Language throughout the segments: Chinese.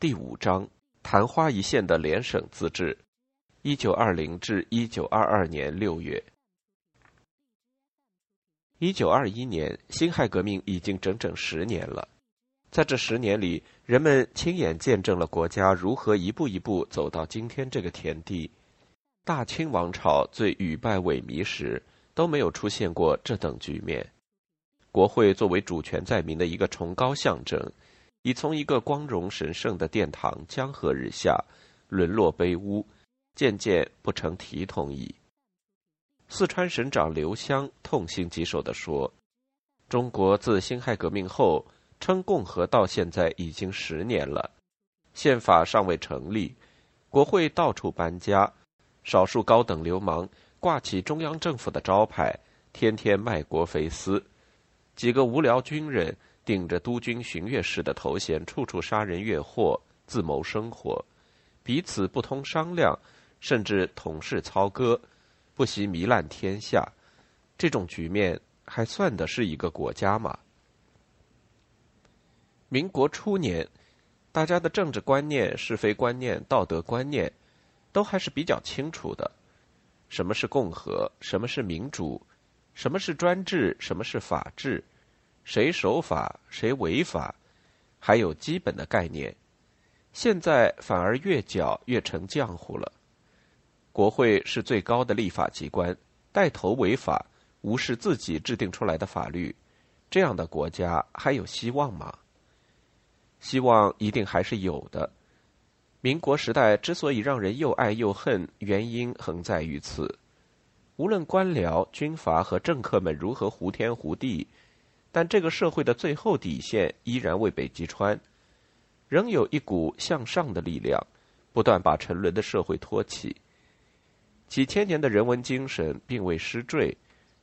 第五章：昙花一现的联省自治。一九二零至一九二二年六月。一九二一年，辛亥革命已经整整十年了。在这十年里，人们亲眼见证了国家如何一步一步走到今天这个田地。大清王朝最屡败萎靡时，都没有出现过这等局面。国会作为主权在民的一个崇高象征。已从一个光荣神圣的殿堂江河日下，沦落卑污，渐渐不成体统矣。四川省长刘湘痛心疾首地说：“中国自辛亥革命后称共和到现在已经十年了，宪法尚未成立，国会到处搬家，少数高等流氓挂起中央政府的招牌，天天卖国肥私，几个无聊军人。”顶着督军巡阅使的头衔，处处杀人越货，自谋生活，彼此不通商量，甚至同室操戈，不惜糜烂天下。这种局面还算得是一个国家吗？民国初年，大家的政治观念、是非观念、道德观念，都还是比较清楚的。什么是共和？什么是民主？什么是专制？什么是法治？谁守法，谁违法，还有基本的概念。现在反而越搅越成浆糊了。国会是最高的立法机关，带头违法，无视自己制定出来的法律，这样的国家还有希望吗？希望一定还是有的。民国时代之所以让人又爱又恨，原因横在于此。无论官僚、军阀和政客们如何胡天胡地。但这个社会的最后底线依然未被击穿，仍有一股向上的力量，不断把沉沦的社会托起。几千年的人文精神并未失坠，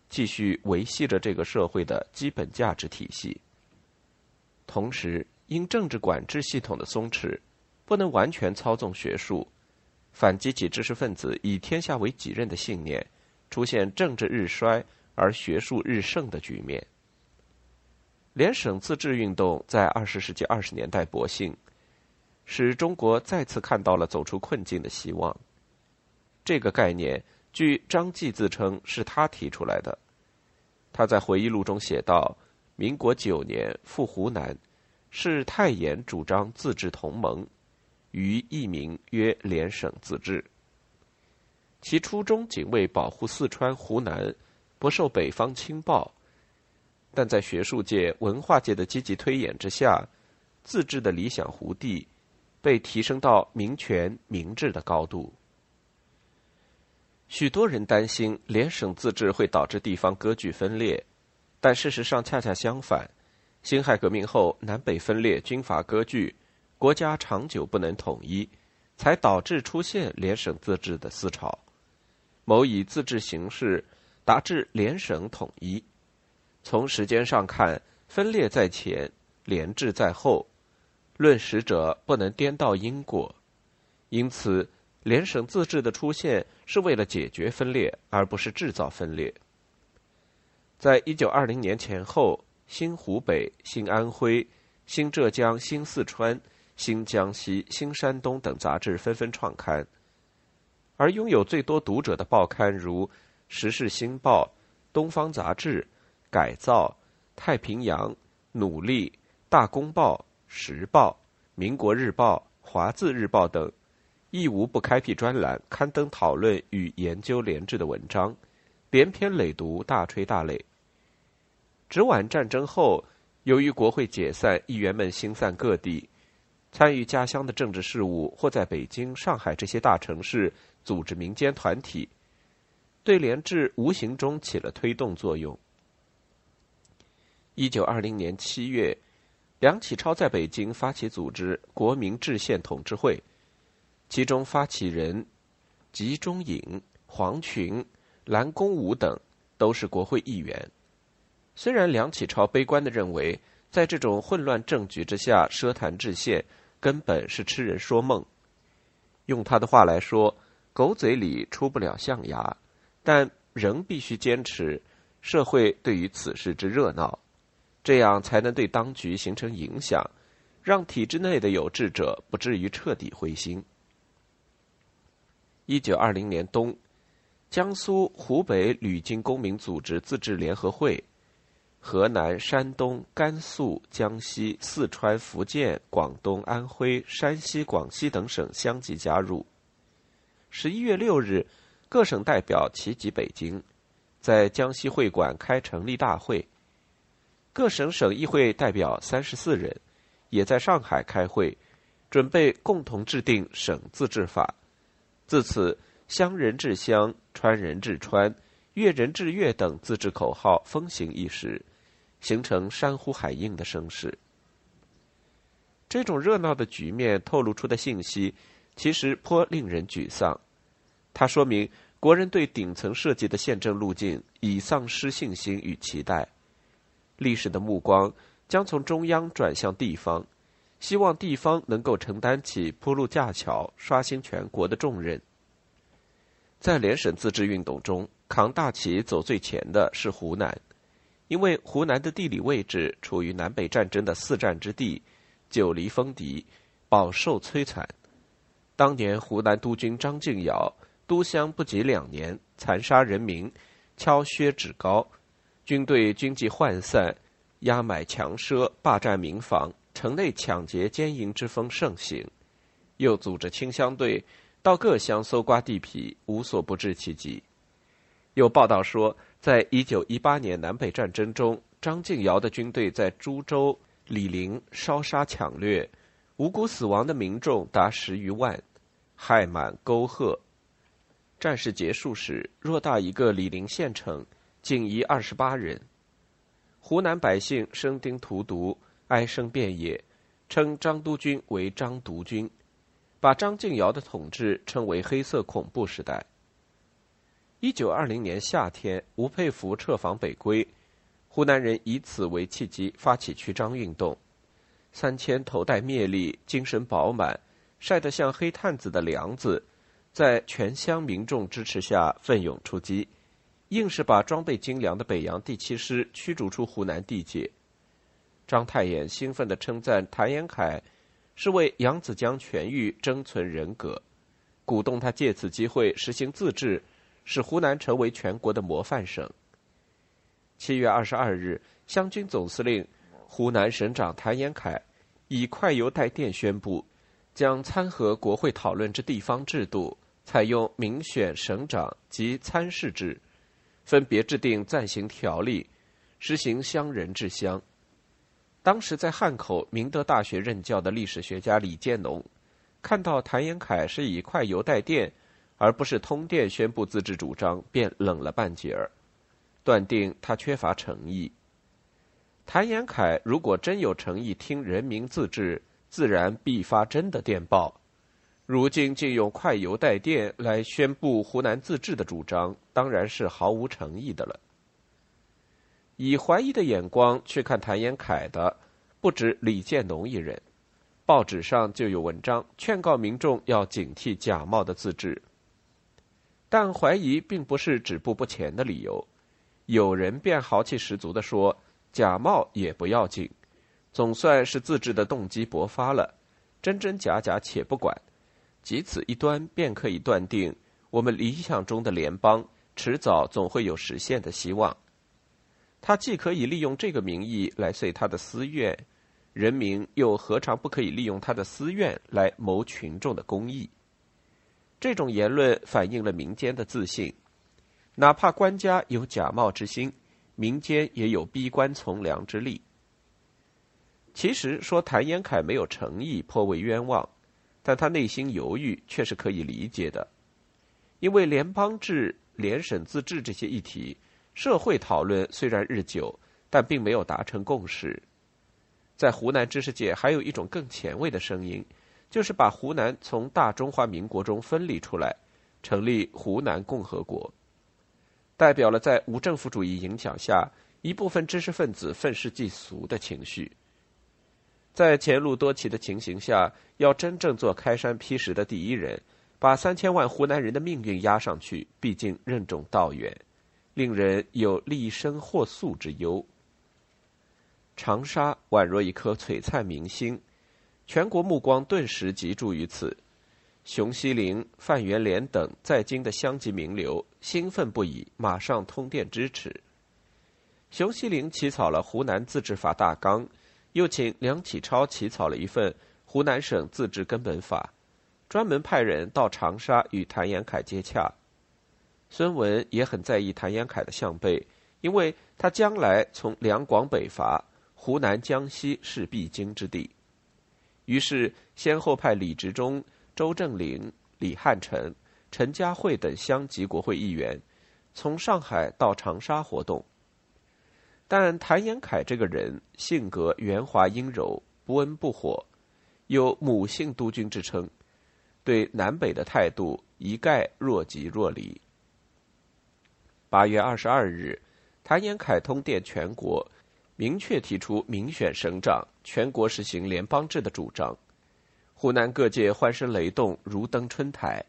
继续维系着这个社会的基本价值体系。同时，因政治管制系统的松弛，不能完全操纵学术，反激起知识分子以天下为己任的信念，出现政治日衰而学术日盛的局面。联省自治运动在二十世纪二十年代勃兴，使中国再次看到了走出困境的希望。这个概念，据张继自称是他提出来的。他在回忆录中写道：“民国九年赴湖南，是太炎主张自治同盟，于一名曰联省自治。其初衷仅为保护四川、湖南不受北方侵暴。”但在学术界、文化界的积极推演之下，自治的理想弧地被提升到民权、民治的高度。许多人担心联省自治会导致地方割据分裂，但事实上恰恰相反。辛亥革命后，南北分裂、军阀割据，国家长久不能统一，才导致出现联省自治的思潮，谋以自治形式达至联省统一。从时间上看，分裂在前，联制在后。论史者不能颠倒因果，因此联省自治的出现是为了解决分裂，而不是制造分裂。在一九二零年前后，新湖北、新安徽、新浙江、新四川、新江西、新山东等杂志纷纷创刊，而拥有最多读者的报刊如《时事新报》《东方杂志》。改造、太平洋、努力、大公报、时报、民国日报、华字日报等，亦无不开辟专栏刊登讨论与研究联制的文章，连篇累牍，大吹大擂。直皖战争后，由于国会解散，议员们心散各地，参与家乡的政治事务，或在北京、上海这些大城市组织民间团体，对联制无形中起了推动作用。一九二零年七月，梁启超在北京发起组织国民制宪统治会，其中发起人吉中颖、黄群、蓝公武等都是国会议员。虽然梁启超悲观的认为，在这种混乱政局之下奢谈制宪，根本是痴人说梦。用他的话来说，狗嘴里出不了象牙，但仍必须坚持社会对于此事之热闹。这样才能对当局形成影响，让体制内的有志者不至于彻底灰心。一九二零年冬，江苏、湖北旅京公民组织自治联合会。河南、山东、甘肃、江西、四川、福建、广东、安徽、山西、广西等省相继加入。十一月六日，各省代表齐集北京，在江西会馆开成立大会。各省省议会代表三十四人，也在上海开会，准备共同制定省自治法。自此，乡人治乡、川人治川、粤人治粤等自治口号风行一时。形成山呼海应的声势。这种热闹的局面透露出的信息，其实颇令人沮丧。它说明国人对顶层设计的宪政路径已丧失信心与期待。历史的目光将从中央转向地方，希望地方能够承担起铺路架桥、刷新全国的重任。在联省自治运动中，扛大旗走最前的是湖南。因为湖南的地理位置处于南北战争的四战之地，久离锋敌，饱受摧残。当年湖南督军张敬尧督湘不及两年，残杀人民，敲削趾高，军队军纪涣散，压买强奢，霸占民房，城内抢劫奸淫之风盛行。又组织清乡队到各乡搜刮地皮，无所不至其极。有报道说。在一九一八年南北战争中，张敬尧的军队在株洲、醴陵烧杀抢掠，无辜死亡的民众达十余万，害满沟壑。战事结束时，偌大一个醴陵县城，仅遗二十八人。湖南百姓生丁荼毒，哀声遍野，称张督军为张毒军，把张敬尧的统治称为黑色恐怖时代。一九二零年夏天，吴佩孚撤防北归，湖南人以此为契机发起驱张运动。三千头戴篾笠、精神饱满、晒得像黑炭子的梁子，在全乡民众支持下奋勇出击，硬是把装备精良的北洋第七师驱逐出湖南地界。章太炎兴奋地称赞谭延闿是为扬子江全域争存人格，鼓动他借此机会实行自治。使湖南成为全国的模范省。七月二十二日，湘军总司令、湖南省长谭延闿以快邮带电宣布，将参合国会讨论之地方制度，采用民选省长及参事制，分别制定暂行条例，实行乡人治乡。当时在汉口明德大学任教的历史学家李建农，看到谭延闿是以快邮带电。而不是通电宣布自治主张，便冷了半截儿，断定他缺乏诚意。谭延闿如果真有诚意听人民自治，自然必发真的电报。如今竟用快邮带电来宣布湖南自治的主张，当然是毫无诚意的了。以怀疑的眼光去看谭延闿的，不止李建农一人。报纸上就有文章劝告民众要警惕假冒的自治。但怀疑并不是止步不前的理由，有人便豪气十足地说：“假冒也不要紧，总算是自治的动机勃发了，真真假假且不管，即此一端便可以断定，我们理想中的联邦迟早总会有实现的希望。他既可以利用这个名义来遂他的私愿，人民又何尝不可以利用他的私愿来谋群众的公益？”这种言论反映了民间的自信，哪怕官家有假冒之心，民间也有逼官从良之力。其实说谭延闿没有诚意，颇为冤枉，但他内心犹豫却是可以理解的，因为联邦制、联省自治这些议题，社会讨论虽然日久，但并没有达成共识。在湖南知识界，还有一种更前卫的声音。就是把湖南从大中华民国中分离出来，成立湖南共和国，代表了在无政府主义影响下一部分知识分子愤世嫉俗的情绪。在前路多奇的情形下，要真正做开山劈石的第一人，把三千万湖南人的命运压上去，毕竟任重道远，令人有立身或速之忧。长沙宛若一颗璀璨明星。全国目光顿时集中于此。熊希龄、范元濂等在京的乡级名流兴奋不已，马上通电支持。熊希龄起草了《湖南自治法大纲》，又请梁启超起草了一份《湖南省自治根本法》，专门派人到长沙与谭延闿接洽。孙文也很在意谭延闿的项背，因为他将来从两广北伐，湖南、江西是必经之地。于是，先后派李执中。周正林、李汉臣、陈嘉惠等乡级国会议员从上海到长沙活动，但谭延闿这个人性格圆滑阴柔，不温不火，有母性督军之称，对南北的态度一概若即若离。八月二十二日，谭延闿通电全国，明确提出民选省长、全国实行联邦制的主张。湖南各界欢声雷动，如登春台。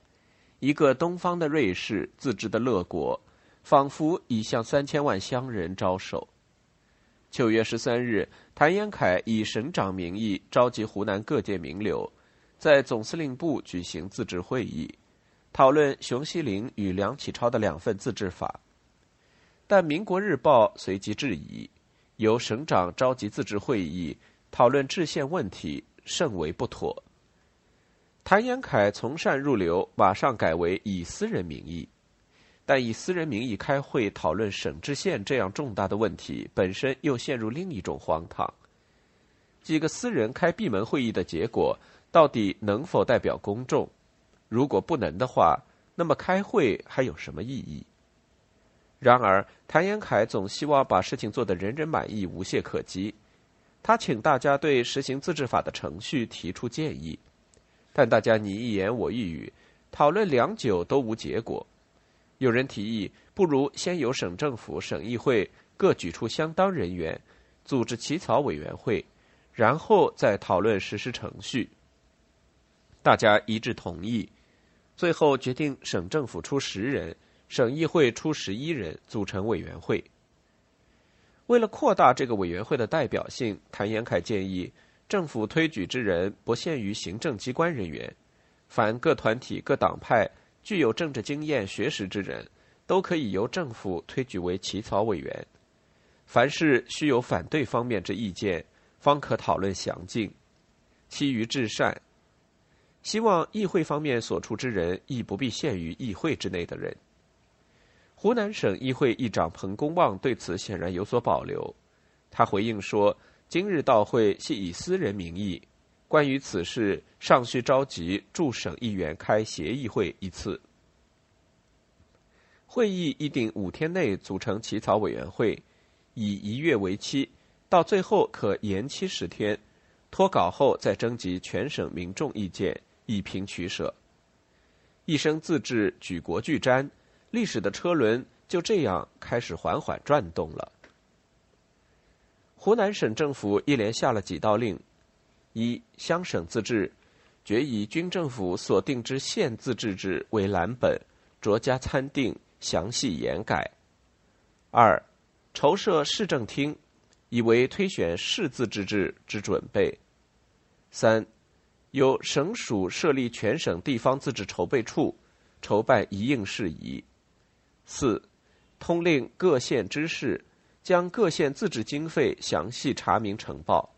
一个东方的瑞士，自治的乐国，仿佛已向三千万乡人招手。九月十三日，谭延闿以省长名义召集湖南各界名流，在总司令部举行自治会议，讨论熊希龄与梁启超的两份自治法。但《民国日报》随即质疑，由省长召集自治会议讨论制宪问题，甚为不妥。谭延闿从善入流，马上改为以私人名义，但以私人名义开会讨论省制县这样重大的问题，本身又陷入另一种荒唐。几个私人开闭门会议的结果，到底能否代表公众？如果不能的话，那么开会还有什么意义？然而，谭延闿总希望把事情做得人人满意、无懈可击。他请大家对实行自治法的程序提出建议。但大家你一言我一语，讨论良久都无结果。有人提议，不如先由省政府、省议会各举出相当人员，组织起草委员会，然后再讨论实施程序。大家一致同意，最后决定省政府出十人，省议会出十一人，组成委员会。为了扩大这个委员会的代表性，谭延闿建议。政府推举之人不限于行政机关人员，凡各团体、各党派具有政治经验、学识之人，都可以由政府推举为起草委员。凡事须有反对方面之意见，方可讨论详尽。其余至善。希望议会方面所处之人，亦不必限于议会之内的人。湖南省议会议长彭公望对此显然有所保留，他回应说。今日到会系以私人名义，关于此事尚需召集驻省议员开协议会一次。会议议定五天内组成起草委员会，以一月为期，到最后可延期十天。脱稿后再征集全省民众意见，以凭取舍。一生自治，举国俱瞻，历史的车轮就这样开始缓缓转动了。湖南省政府一连下了几道令：一、乡省自治，决以军政府所定之县自治制为蓝本，酌加参定，详细研改；二、筹设市政厅，以为推选市自治制之准备；三、由省属设立全省地方自治筹备处，筹办一应事宜；四、通令各县知事。将各县自治经费详细查明呈报。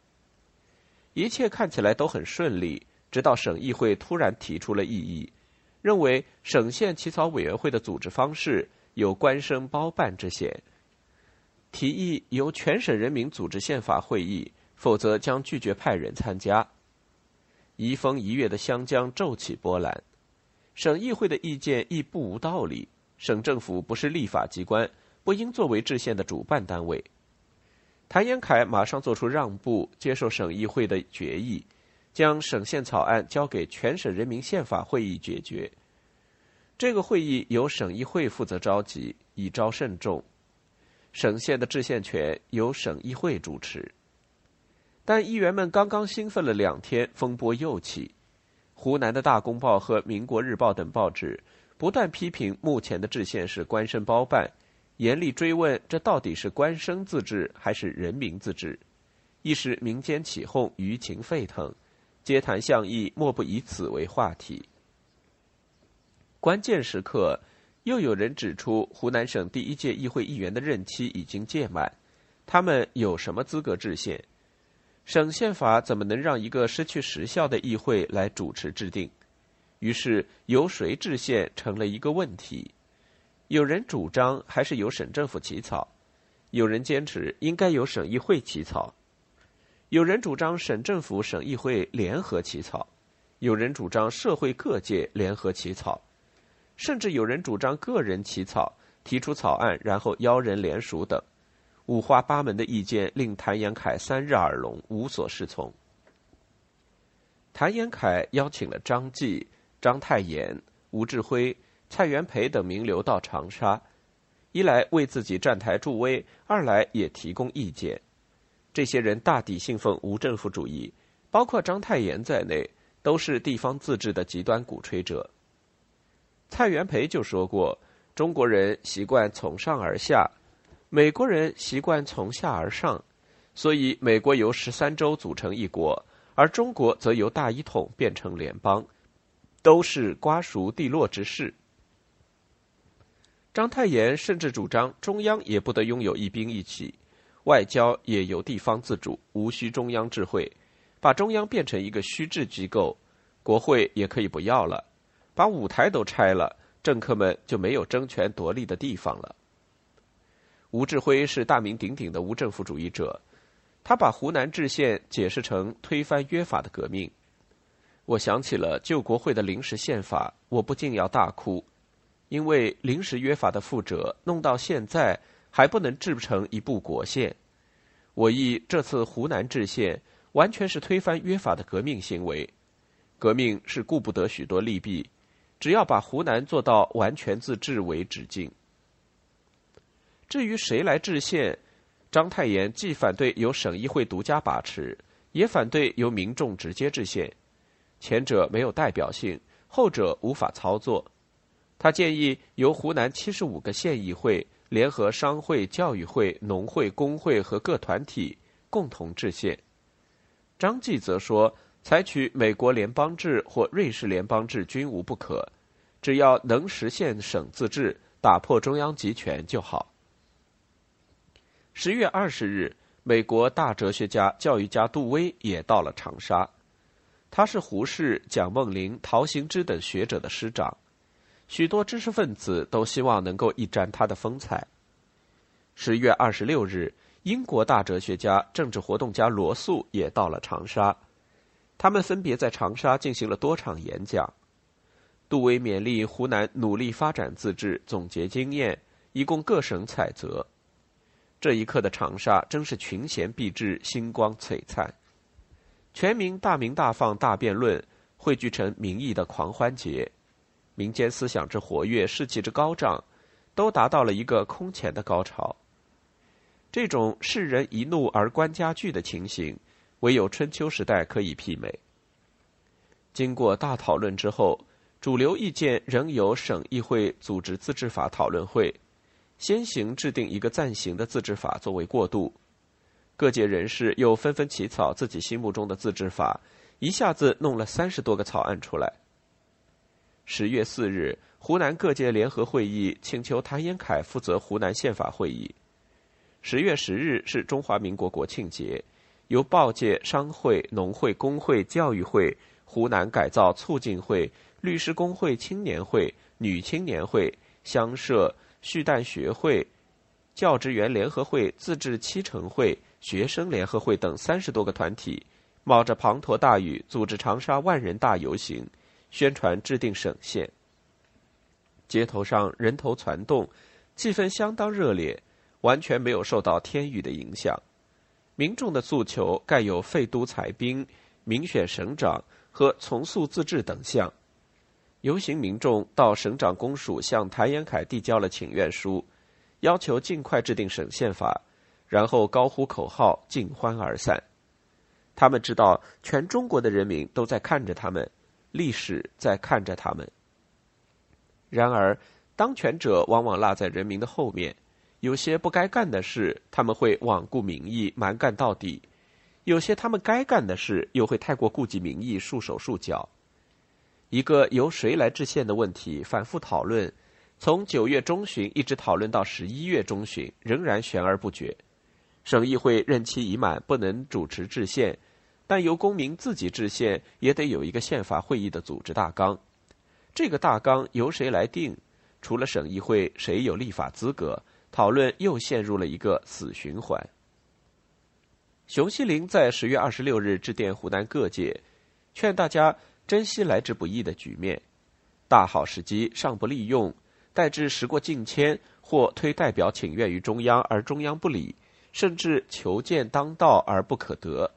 一切看起来都很顺利，直到省议会突然提出了异议，认为省县起草委员会的组织方式有官生包办之嫌，提议由全省人民组织宪法会议，否则将拒绝派人参加。移风一月的湘江骤起波澜，省议会的意见亦不无道理，省政府不是立法机关。不应作为制宪的主办单位。谭延闿马上做出让步，接受省议会的决议，将省宪草案交给全省人民宪法会议解决。这个会议由省议会负责召集，以招慎重。省县的制宪权由省议会主持。但议员们刚刚兴奋了两天，风波又起。湖南的大公报和民国日报等报纸不断批评目前的制宪是官绅包办。严厉追问：这到底是官绅自治还是人民自治？一时民间起哄，舆情沸腾，街谈巷议，莫不以此为话题。关键时刻，又有人指出，湖南省第一届议会议员的任期已经届满，他们有什么资格制宪？省宪法怎么能让一个失去时效的议会来主持制定？于是，由谁制宪成了一个问题。有人主张还是由省政府起草，有人坚持应该由省议会起草，有人主张省政府、省议会联合起草，有人主张社会各界联合起草，甚至有人主张个人起草，提出草案然后邀人联署等。五花八门的意见令谭延闿三日耳聋，无所适从。谭延闿邀请了张继、章太炎、吴志辉、蔡元培等名流到长沙，一来为自己站台助威，二来也提供意见。这些人大抵信奉无政府主义，包括章太炎在内，都是地方自治的极端鼓吹者。蔡元培就说过：“中国人习惯从上而下。”美国人习惯从下而上，所以美国由十三州组成一国，而中国则由大一统变成联邦，都是瓜熟蒂落之事。章太炎甚至主张中央也不得拥有一兵一企，外交也由地方自主，无需中央智慧，把中央变成一个虚制机构，国会也可以不要了，把舞台都拆了，政客们就没有争权夺利的地方了。吴志辉是大名鼎鼎的无政府主义者，他把湖南制宪解释成推翻约法的革命。我想起了旧国会的临时宪法，我不禁要大哭，因为临时约法的覆辙弄到现在还不能制成一部国宪。我意这次湖南制宪完全是推翻约法的革命行为，革命是顾不得许多利弊，只要把湖南做到完全自治为止境。至于谁来制宪，章太炎既反对由省议会独家把持，也反对由民众直接制宪。前者没有代表性，后者无法操作。他建议由湖南七十五个县议会联合商会、教育会、农会、工会和各团体共同制宪。张继则说，采取美国联邦制或瑞士联邦制均无不可，只要能实现省自治，打破中央集权就好。十月二十日，美国大哲学家、教育家杜威也到了长沙。他是胡适、蒋梦麟、陶行知等学者的师长，许多知识分子都希望能够一展他的风采。十月二十六日，英国大哲学家、政治活动家罗素也到了长沙，他们分别在长沙进行了多场演讲。杜威勉励湖南努力发展自治，总结经验，以供各省采择。这一刻的长沙真是群贤毕至，星光璀璨，全民大鸣大放大辩论，汇聚成民意的狂欢节，民间思想之活跃，士气之高涨，都达到了一个空前的高潮。这种世人一怒而官家具的情形，唯有春秋时代可以媲美。经过大讨论之后，主流意见仍由省议会组织自治法讨论会。先行制定一个暂行的自治法作为过渡，各界人士又纷纷起草自己心目中的自治法，一下子弄了三十多个草案出来。十月四日，湖南各界联合会议请求谭延闿负责湖南宪法会议。十月十日是中华民国国庆节，由报界、商会、农会、工会、教育会、湖南改造促进会、律师工会、青年会、女青年会、乡社。续旦学会、教职员联合会、自治七成会、学生联合会等三十多个团体，冒着滂沱大雨，组织长沙万人大游行，宣传制定省宪。街头上人头攒动，气氛相当热烈，完全没有受到天雨的影响。民众的诉求盖有废都裁兵、民选省长和从速自治等项。游行民众到省长公署向谭延闿递交了请愿书，要求尽快制定省宪法，然后高呼口号，尽欢而散。他们知道，全中国的人民都在看着他们，历史在看着他们。然而，当权者往往落在人民的后面，有些不该干的事，他们会罔顾民意，蛮干到底；有些他们该干的事又会太过顾及民意，束手束脚。一个由谁来制宪的问题反复讨论，从九月中旬一直讨论到十一月中旬，仍然悬而不决。省议会任期已满，不能主持制宪，但由公民自己制宪，也得有一个宪法会议的组织大纲。这个大纲由谁来定？除了省议会，谁有立法资格？讨论又陷入了一个死循环。熊希龄在十月二十六日致电湖南各界，劝大家珍惜来之不易的局面，大好时机尚不利用，待至时过境迁，或推代表请愿于中央而中央不理，甚至求见当道而不可得，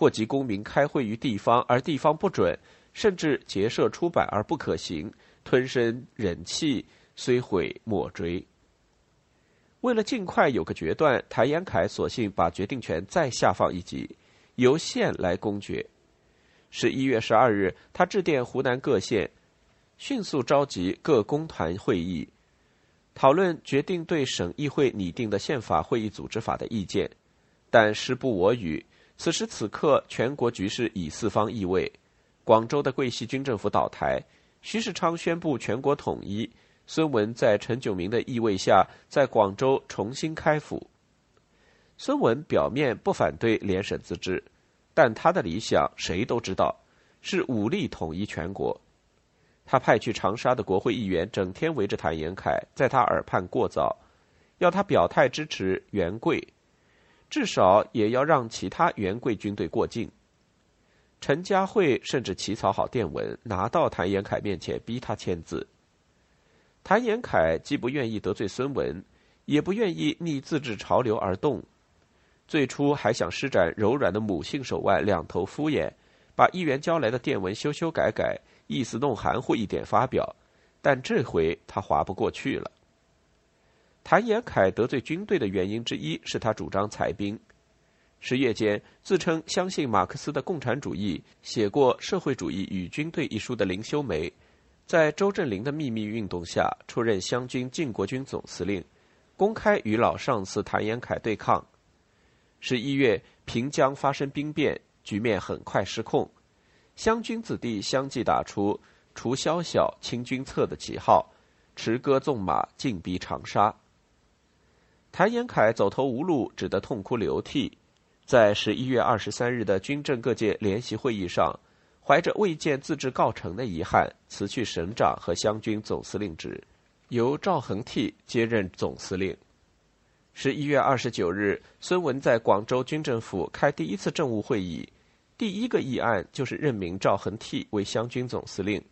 或及公民开会于地方而地方不准，甚至结社出版而不可行，吞声忍气，虽悔莫追。为了尽快有个决断，谭延闿索性把决定权再下放一级，由县来公决。十一月十二日，他致电湖南各县，迅速召集各工团会议，讨论决定对省议会拟定的宪法会议组织法的意见。但时不我与，此时此刻全国局势以四方易位：广州的桂系军政府倒台，徐世昌宣布全国统一。孙文在陈炯明的意味下，在广州重新开府。孙文表面不反对联省自治，但他的理想谁都知道，是武力统一全国。他派去长沙的国会议员整天围着谭延闿，在他耳畔过早，要他表态支持袁贵，至少也要让其他袁贵军队过境。陈嘉惠甚至起草好电文，拿到谭延闿面前，逼他签字。谭延闿既不愿意得罪孙文，也不愿意逆自治潮流而动。最初还想施展柔软的母性手腕，两头敷衍，把议员交来的电文修修改改，意思弄含糊一点发表。但这回他划不过去了。谭延闿得罪军队的原因之一是他主张裁兵。十月间，自称相信马克思的共产主义，写过《社会主义与军队》一书的林修梅。在周震林的秘密运动下，出任湘军靖国军总司令，公开与老上司谭延闿对抗。十一月，平江发生兵变，局面很快失控，湘军子弟相继打出“除宵小，清君侧”的旗号，持戈纵马进逼长沙。谭延闿走投无路，只得痛哭流涕，在十一月二十三日的军政各界联席会议上。怀着未见自治告成的遗憾，辞去省长和湘军总司令职，由赵恒惕接任总司令。十一月二十九日，孙文在广州军政府开第一次政务会议，第一个议案就是任命赵恒惕为湘军总司令，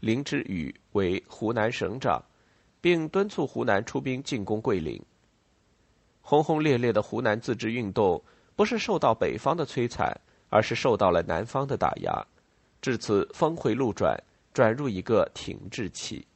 林之宇为湖南省长，并敦促湖南出兵进攻桂林。轰轰烈烈的湖南自治运动，不是受到北方的摧残，而是受到了南方的打压。至此，峰回路转，转入一个停滞期。